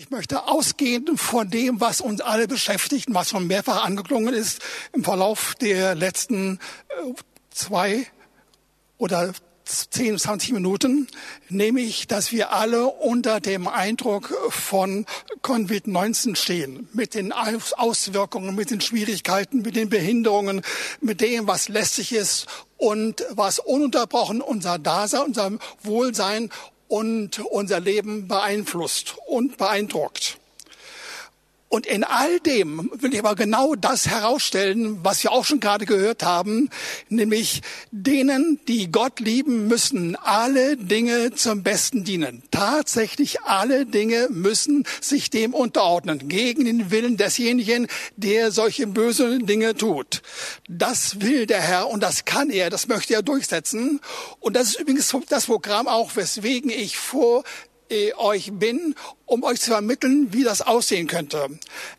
Ich möchte ausgehend von dem, was uns alle beschäftigt, was schon mehrfach angeklungen ist im Verlauf der letzten äh, zwei oder 10, 20 Minuten, nämlich, dass wir alle unter dem Eindruck von Covid-19 stehen, mit den Auswirkungen, mit den Schwierigkeiten, mit den Behinderungen, mit dem, was lästig ist und was ununterbrochen unser Dasein, unser Wohlsein und unser Leben beeinflusst und beeindruckt. Und in all dem will ich aber genau das herausstellen, was wir auch schon gerade gehört haben, nämlich denen, die Gott lieben, müssen alle Dinge zum Besten dienen. Tatsächlich alle Dinge müssen sich dem unterordnen, gegen den Willen desjenigen, der solche böse Dinge tut. Das will der Herr und das kann er, das möchte er durchsetzen. Und das ist übrigens das Programm auch, weswegen ich vor äh, euch bin, um euch zu vermitteln, wie das aussehen könnte.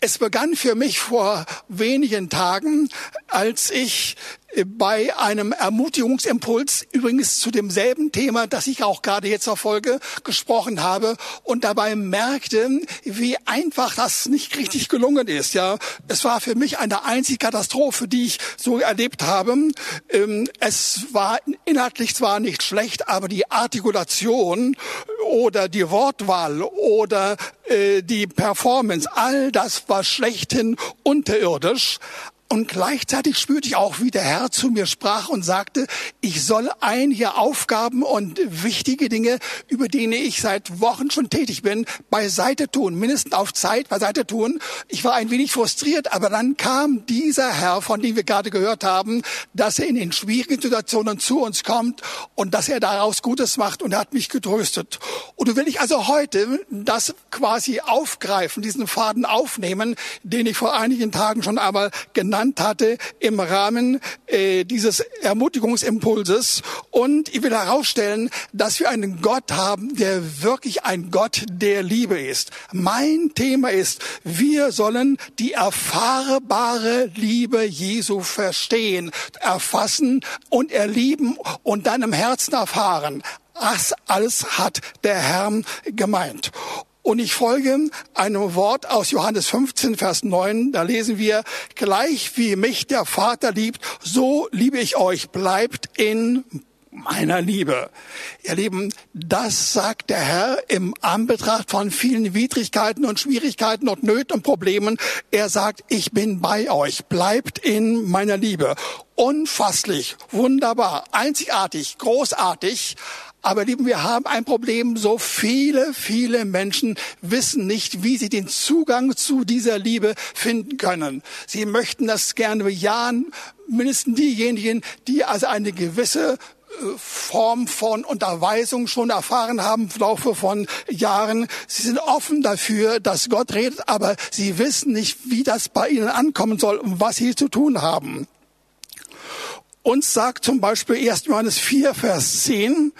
Es begann für mich vor wenigen Tagen, als ich bei einem Ermutigungsimpuls, übrigens zu demselben Thema, das ich auch gerade jetzt verfolge, gesprochen habe und dabei merkte, wie einfach das nicht richtig gelungen ist. Ja, es war für mich eine einzige Katastrophe, die ich so erlebt habe. Ähm, es war inhaltlich zwar nicht schlecht, aber die Artikulation oder die Wortwahl oder äh, die Performance, all das war schlechthin unterirdisch. Und gleichzeitig spürte ich auch, wie der Herr zu mir sprach und sagte, ich soll einige Aufgaben und wichtige Dinge, über die ich seit Wochen schon tätig bin, beiseite tun, mindestens auf Zeit beiseite tun. Ich war ein wenig frustriert, aber dann kam dieser Herr, von dem wir gerade gehört haben, dass er in den schwierigen Situationen zu uns kommt und dass er daraus Gutes macht und er hat mich getröstet. Und du will ich also heute das quasi aufgreifen, diesen Faden aufnehmen, den ich vor einigen Tagen schon einmal genannt genannt hatte im Rahmen äh, dieses Ermutigungsimpulses. Und ich will herausstellen, dass wir einen Gott haben, der wirklich ein Gott der Liebe ist. Mein Thema ist, wir sollen die erfahrbare Liebe Jesu verstehen, erfassen und erlieben und dann im Herzen erfahren. Das alles hat der Herr gemeint. Und ich folge einem Wort aus Johannes 15, Vers 9. Da lesen wir, gleich wie mich der Vater liebt, so liebe ich euch. Bleibt in meiner Liebe. Ihr Lieben, das sagt der Herr im Anbetracht von vielen Widrigkeiten und Schwierigkeiten und Nöten und Problemen. Er sagt, ich bin bei euch. Bleibt in meiner Liebe. Unfasslich, wunderbar, einzigartig, großartig. Aber lieben, wir haben ein Problem. So viele, viele Menschen wissen nicht, wie sie den Zugang zu dieser Liebe finden können. Sie möchten das gerne bejahen, mindestens diejenigen, die also eine gewisse äh, Form von Unterweisung schon erfahren haben im Laufe von Jahren. Sie sind offen dafür, dass Gott redet, aber sie wissen nicht, wie das bei ihnen ankommen soll und was sie zu tun haben. Uns sagt zum Beispiel 1. Johannes 4, Vers 10,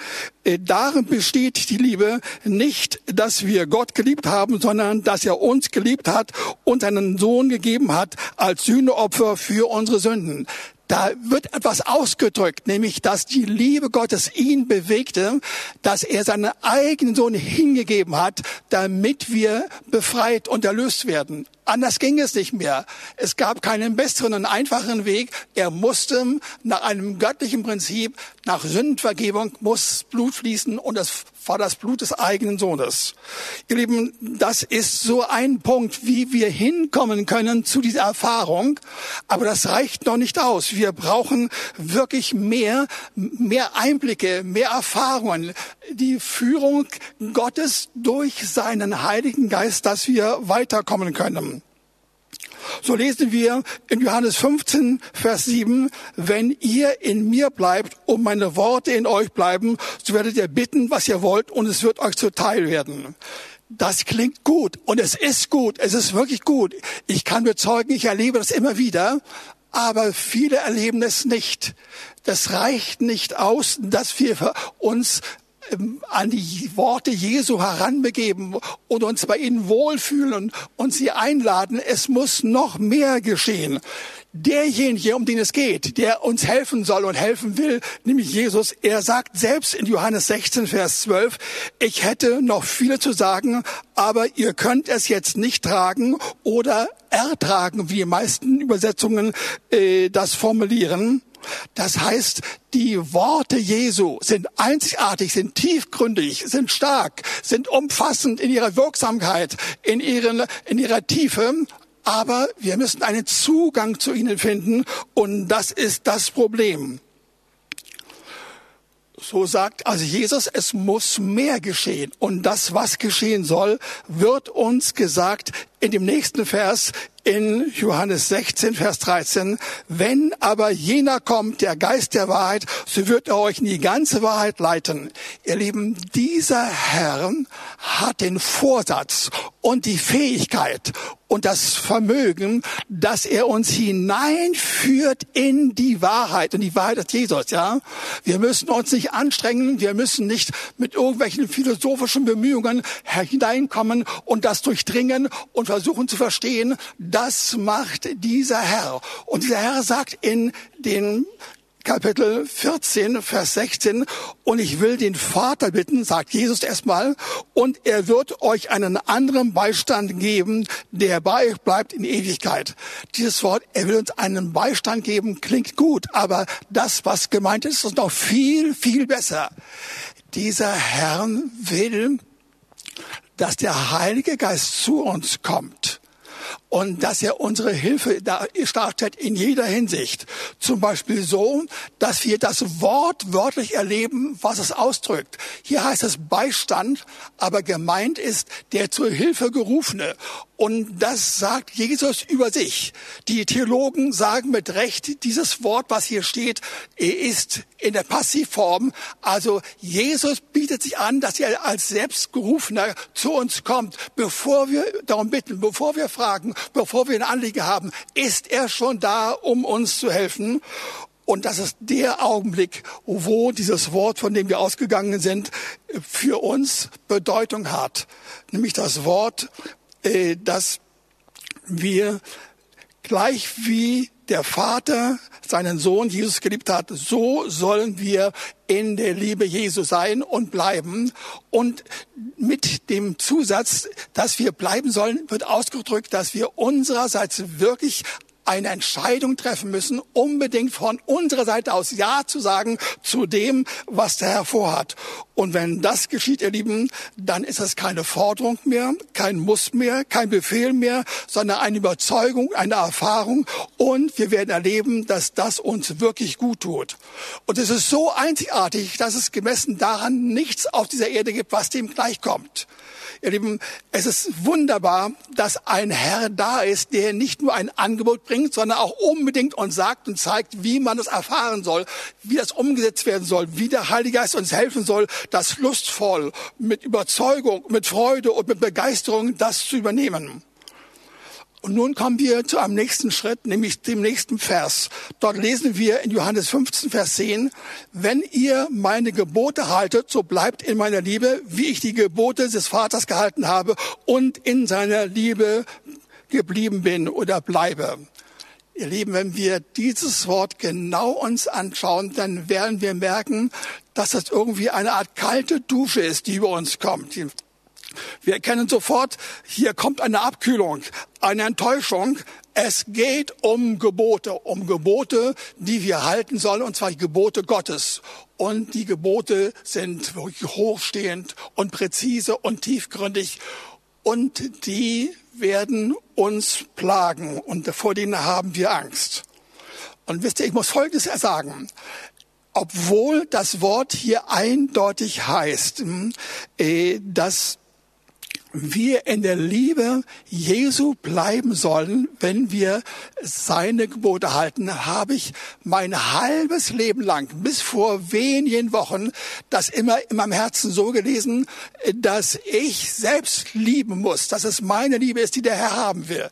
äh, darin besteht die Liebe nicht, dass wir Gott geliebt haben, sondern dass er uns geliebt hat und seinen Sohn gegeben hat als Sühneopfer für unsere Sünden. Da wird etwas ausgedrückt, nämlich, dass die Liebe Gottes ihn bewegte, dass er seinen eigenen Sohn hingegeben hat, damit wir befreit und erlöst werden. Anders ging es nicht mehr. Es gab keinen besseren und einfachen Weg. Er musste nach einem göttlichen Prinzip, nach Sündenvergebung, muss Blut fließen und das war das Blut des eigenen Sohnes. Ihr Lieben, das ist so ein Punkt, wie wir hinkommen können zu dieser Erfahrung. Aber das reicht noch nicht aus. Wir brauchen wirklich mehr, mehr Einblicke, mehr Erfahrungen, die Führung Gottes durch seinen Heiligen Geist, dass wir weiterkommen können. So lesen wir in Johannes 15, Vers 7, wenn ihr in mir bleibt und meine Worte in euch bleiben, so werdet ihr bitten, was ihr wollt und es wird euch zuteil werden. Das klingt gut und es ist gut, es ist wirklich gut. Ich kann bezeugen, ich erlebe das immer wieder, aber viele erleben es nicht. Das reicht nicht aus, dass wir uns an die Worte Jesu heranbegeben und uns bei ihnen wohlfühlen und sie einladen. Es muss noch mehr geschehen. derjenige, um den es geht, der uns helfen soll und helfen will, nämlich Jesus, er sagt selbst in Johannes 16, Vers 12, ich hätte noch viele zu sagen, aber ihr könnt es jetzt nicht tragen oder ertragen, wie die meisten Übersetzungen äh, das formulieren. Das heißt, die Worte Jesu sind einzigartig, sind tiefgründig, sind stark, sind umfassend in ihrer Wirksamkeit, in, ihren, in ihrer Tiefe aber wir müssen einen Zugang zu ihnen finden und das ist das Problem. So sagt also Jesus, es muss mehr geschehen. Und das, was geschehen soll, wird uns gesagt in dem nächsten Vers in Johannes 16, Vers 13. Wenn aber jener kommt, der Geist der Wahrheit, so wird er euch in die ganze Wahrheit leiten. Ihr Lieben, dieser Herr hat den Vorsatz und die Fähigkeit und das Vermögen, dass er uns hineinführt in die Wahrheit. Und die Wahrheit ist Jesus, ja. Wir müssen uns nicht anstrengen. Wir müssen nicht mit irgendwelchen philosophischen Bemühungen hineinkommen und das durchdringen und versuchen zu verstehen. Das macht dieser Herr. Und dieser Herr sagt in den Kapitel 14, Vers 16. Und ich will den Vater bitten, sagt Jesus erstmal, und er wird euch einen anderen Beistand geben, der bei euch bleibt in Ewigkeit. Dieses Wort, er will uns einen Beistand geben, klingt gut, aber das, was gemeint ist, ist noch viel, viel besser. Dieser Herr will, dass der Heilige Geist zu uns kommt und dass er unsere Hilfe darstellt in jeder Hinsicht. Zum Beispiel so, dass wir das Wort wörtlich erleben, was es ausdrückt. Hier heißt es Beistand, aber gemeint ist der zur Hilfe gerufene. Und das sagt Jesus über sich. Die Theologen sagen mit Recht, dieses Wort, was hier steht, ist in der Passivform. Also Jesus bietet sich an, dass er als Selbstgerufener zu uns kommt. Bevor wir darum bitten, bevor wir fragen, bevor wir ein Anliegen haben, ist er schon da, um uns zu helfen. Und das ist der Augenblick, wo dieses Wort, von dem wir ausgegangen sind, für uns Bedeutung hat. Nämlich das Wort, dass wir gleich wie der Vater seinen Sohn Jesus geliebt hat, so sollen wir in der Liebe Jesu sein und bleiben. Und mit dem Zusatz, dass wir bleiben sollen, wird ausgedrückt, dass wir unsererseits wirklich eine Entscheidung treffen müssen, unbedingt von unserer Seite aus Ja zu sagen zu dem, was der Herr vorhat. Und wenn das geschieht, ihr Lieben, dann ist es keine Forderung mehr, kein Muss mehr, kein Befehl mehr, sondern eine Überzeugung, eine Erfahrung. Und wir werden erleben, dass das uns wirklich gut tut. Und es ist so einzigartig, dass es gemessen daran nichts auf dieser Erde gibt, was dem gleichkommt. Ihr Lieben, es ist wunderbar, dass ein Herr da ist, der nicht nur ein Angebot bringt, sondern auch unbedingt uns sagt und zeigt, wie man es erfahren soll, wie das umgesetzt werden soll, wie der Heilige Geist uns helfen soll, das lustvoll, mit Überzeugung, mit Freude und mit Begeisterung das zu übernehmen. Und nun kommen wir zu einem nächsten Schritt, nämlich dem nächsten Vers. Dort lesen wir in Johannes 15, Vers 10, wenn ihr meine Gebote haltet, so bleibt in meiner Liebe, wie ich die Gebote des Vaters gehalten habe und in seiner Liebe geblieben bin oder bleibe. Ihr Lieben, wenn wir dieses Wort genau uns anschauen, dann werden wir merken, dass das irgendwie eine Art kalte Dusche ist, die über uns kommt. Wir erkennen sofort, hier kommt eine Abkühlung, eine Enttäuschung. Es geht um Gebote, um Gebote, die wir halten sollen, und zwar die Gebote Gottes. Und die Gebote sind wirklich hochstehend und präzise und tiefgründig. Und die werden uns plagen und vor denen haben wir Angst. Und wisst ihr, ich muss Folgendes sagen obwohl das Wort hier eindeutig heißt, hm, äh, dass wir in der Liebe Jesu bleiben sollen, wenn wir seine Gebote halten, habe ich mein halbes Leben lang, bis vor wenigen Wochen, das immer in meinem Herzen so gelesen, dass ich selbst lieben muss, dass es meine Liebe ist, die der Herr haben will.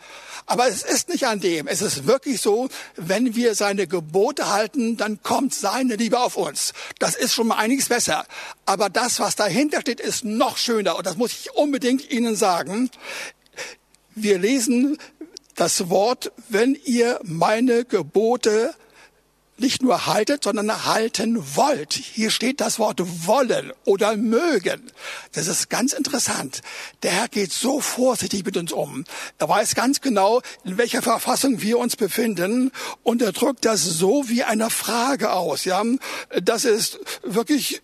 Aber es ist nicht an dem. Es ist wirklich so, wenn wir seine Gebote halten, dann kommt seine Liebe auf uns. Das ist schon mal einiges besser. Aber das, was dahinter steht, ist noch schöner. Und das muss ich unbedingt Ihnen sagen. Wir lesen das Wort, wenn ihr meine Gebote nicht nur haltet, sondern halten wollt. Hier steht das Wort wollen oder mögen. Das ist ganz interessant. Der Herr geht so vorsichtig mit uns um. Er weiß ganz genau, in welcher Verfassung wir uns befinden und er drückt das so wie eine Frage aus. Ja, das ist wirklich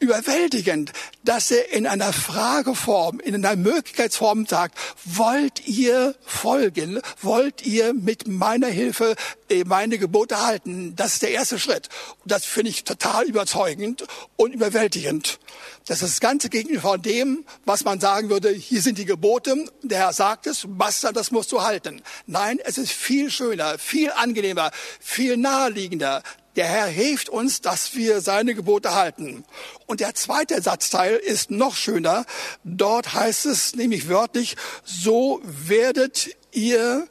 überwältigend, dass er in einer Frageform, in einer Möglichkeitsform sagt, wollt ihr folgen, wollt ihr mit meiner Hilfe äh, meine Gebote halten? Das ist der erste Schritt. Und das finde ich total überzeugend und überwältigend. Das ist das ganze Gegenüber von dem, was man sagen würde, hier sind die Gebote, der Herr sagt es, basta, das musst du halten. Nein, es ist viel schöner, viel angenehmer, viel naheliegender, der Herr hilft uns, dass wir seine Gebote halten. Und der zweite Satzteil ist noch schöner. Dort heißt es nämlich wörtlich, so werdet ihr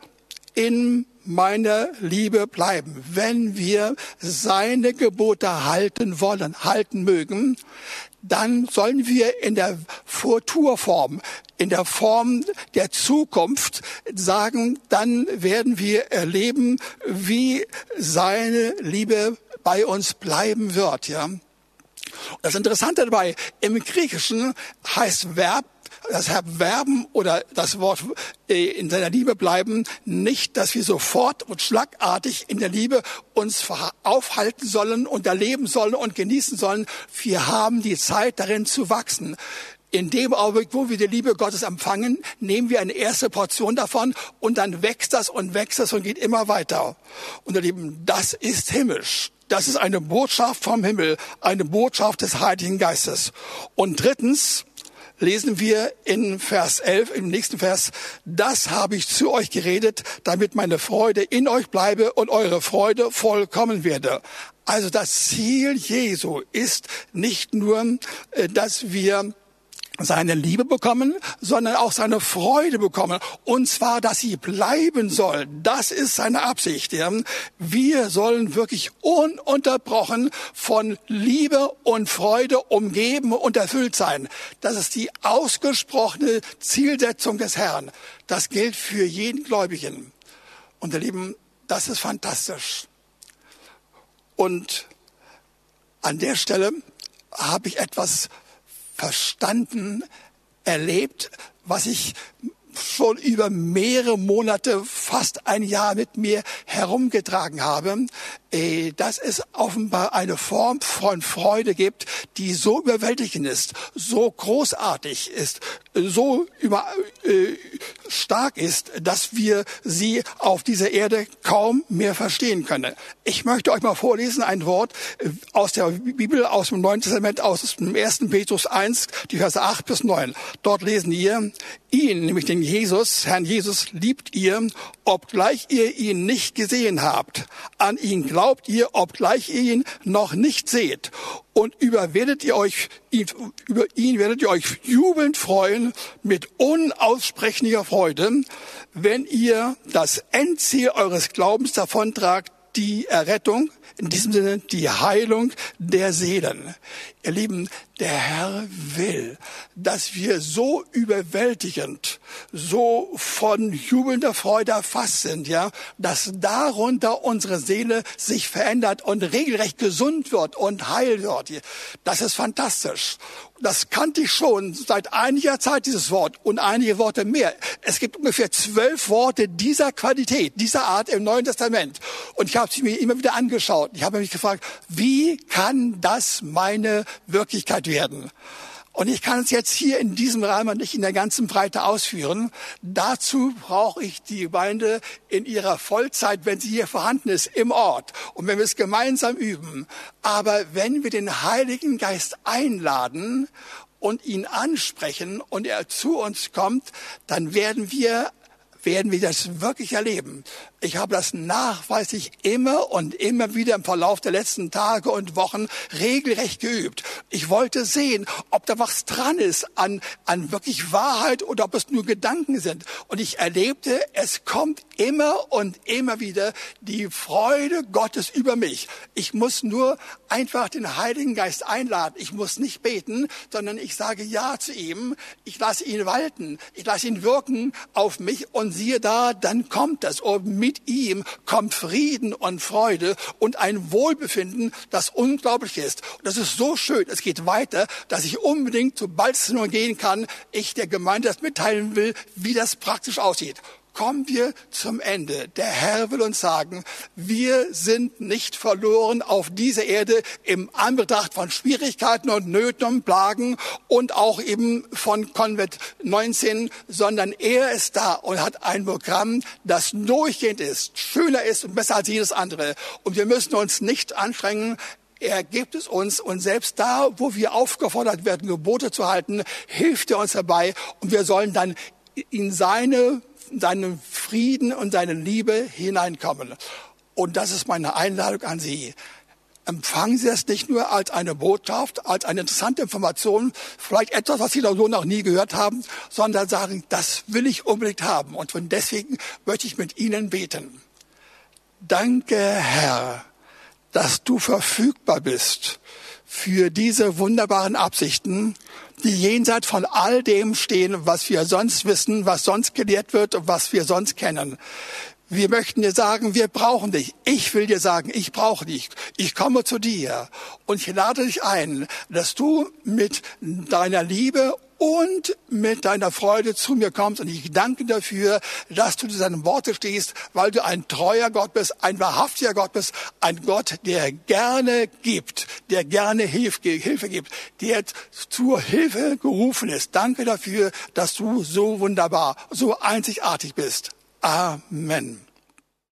in meiner Liebe bleiben. Wenn wir seine Gebote halten wollen, halten mögen, dann sollen wir in der Futurform, in der Form der Zukunft sagen, dann werden wir erleben, wie seine Liebe bei uns bleiben wird, ja. Das Interessante dabei, im Griechischen heißt Verb das Verb werben oder das Wort äh, in seiner Liebe bleiben, nicht, dass wir sofort und schlagartig in der Liebe uns aufhalten sollen und erleben sollen und genießen sollen. Wir haben die Zeit darin zu wachsen. In dem Augenblick, wo wir die Liebe Gottes empfangen, nehmen wir eine erste Portion davon und dann wächst das und wächst das und geht immer weiter. Und ihr Lieben, das ist himmlisch. Das ist eine Botschaft vom Himmel, eine Botschaft des Heiligen Geistes. Und drittens, lesen wir in Vers 11, im nächsten Vers, das habe ich zu euch geredet, damit meine Freude in euch bleibe und eure Freude vollkommen werde. Also das Ziel Jesu ist nicht nur, äh, dass wir seine Liebe bekommen, sondern auch seine Freude bekommen. Und zwar, dass sie bleiben soll. Das ist seine Absicht. Wir sollen wirklich ununterbrochen von Liebe und Freude umgeben und erfüllt sein. Das ist die ausgesprochene Zielsetzung des Herrn. Das gilt für jeden Gläubigen. Und ihr Lieben, das ist fantastisch. Und an der Stelle habe ich etwas verstanden, erlebt, was ich schon über mehrere Monate, fast ein Jahr mit mir herumgetragen habe. Äh, dass es offenbar eine Form von Freude gibt, die so überwältigend ist, so großartig ist, so über, äh, stark ist, dass wir sie auf dieser Erde kaum mehr verstehen können. Ich möchte euch mal vorlesen ein Wort äh, aus der Bibel, aus dem Neuen Testament, aus dem 1. Petrus 1, die Verse 8 bis 9. Dort lesen wir, ihn, nämlich den Jesus, Herrn Jesus, liebt ihr, obgleich ihr ihn nicht gesehen habt. An ihn glaubt ihr, obgleich ihr ihn noch nicht seht. Und über werdet ihr euch, über ihn werdet ihr euch jubelnd freuen mit unaussprechlicher Freude, wenn ihr das Endziel eures Glaubens davontragt, die Errettung, in diesem Sinne die Heilung der Seelen. Ihr Lieben, der Herr will, dass wir so überwältigend, so von jubelnder Freude erfasst sind, ja, dass darunter unsere Seele sich verändert und regelrecht gesund wird und heil wird. Das ist fantastisch. Das kannte ich schon seit einiger Zeit, dieses Wort, und einige Worte mehr. Es gibt ungefähr zwölf Worte dieser Qualität, dieser Art im Neuen Testament. Und ich habe sie mir immer wieder angeschaut. Ich habe mich gefragt, wie kann das meine Wirklichkeit werden? Und ich kann es jetzt hier in diesem Rahmen nicht in der ganzen Breite ausführen. Dazu brauche ich die Gemeinde in ihrer Vollzeit, wenn sie hier vorhanden ist, im Ort. Und wenn wir es gemeinsam üben. Aber wenn wir den Heiligen Geist einladen und ihn ansprechen und er zu uns kommt, dann werden wir werden wir das wirklich erleben. Ich habe das nachweislich immer und immer wieder im Verlauf der letzten Tage und Wochen regelrecht geübt. Ich wollte sehen, ob da was dran ist an, an wirklich Wahrheit oder ob es nur Gedanken sind. Und ich erlebte, es kommt immer und immer wieder die Freude Gottes über mich. Ich muss nur einfach den Heiligen Geist einladen. Ich muss nicht beten, sondern ich sage Ja zu ihm. Ich lasse ihn walten. Ich lasse ihn wirken auf mich und siehe da, dann kommt das. Und mit ihm kommt Frieden und Freude und ein Wohlbefinden, das unglaublich ist. Und das ist so schön. Es geht weiter, dass ich unbedingt, sobald es nur gehen kann, ich der Gemeinde das mitteilen will, wie das praktisch aussieht kommen wir zum Ende. Der Herr will uns sagen, wir sind nicht verloren auf dieser Erde im Anbetracht von Schwierigkeiten und Nöten und Plagen und auch eben von Konvent 19, sondern er ist da und hat ein Programm, das durchgehend ist, schöner ist und besser als jedes andere. Und wir müssen uns nicht anstrengen, er gibt es uns und selbst da, wo wir aufgefordert werden, Gebote zu halten, hilft er uns dabei und wir sollen dann in seine seinen Frieden und seine Liebe hineinkommen. Und das ist meine Einladung an Sie. Empfangen Sie es nicht nur als eine Botschaft, als eine interessante Information, vielleicht etwas, was Sie so noch nie gehört haben, sondern sagen, das will ich unbedingt haben. Und von deswegen möchte ich mit Ihnen beten. Danke, Herr, dass du verfügbar bist für diese wunderbaren Absichten, die jenseits von all dem stehen, was wir sonst wissen, was sonst gelehrt wird und was wir sonst kennen. Wir möchten dir sagen, wir brauchen dich. Ich will dir sagen, ich brauche dich. Ich komme zu dir und ich lade dich ein, dass du mit deiner Liebe und mit deiner Freude zu mir kommst. Und ich danke dafür, dass du zu deinen Worte stehst, weil du ein treuer Gott bist, ein wahrhaftiger Gott bist, ein Gott, der gerne gibt, der gerne Hilfe gibt, der zur Hilfe gerufen ist. Danke dafür, dass du so wunderbar, so einzigartig bist. Amen.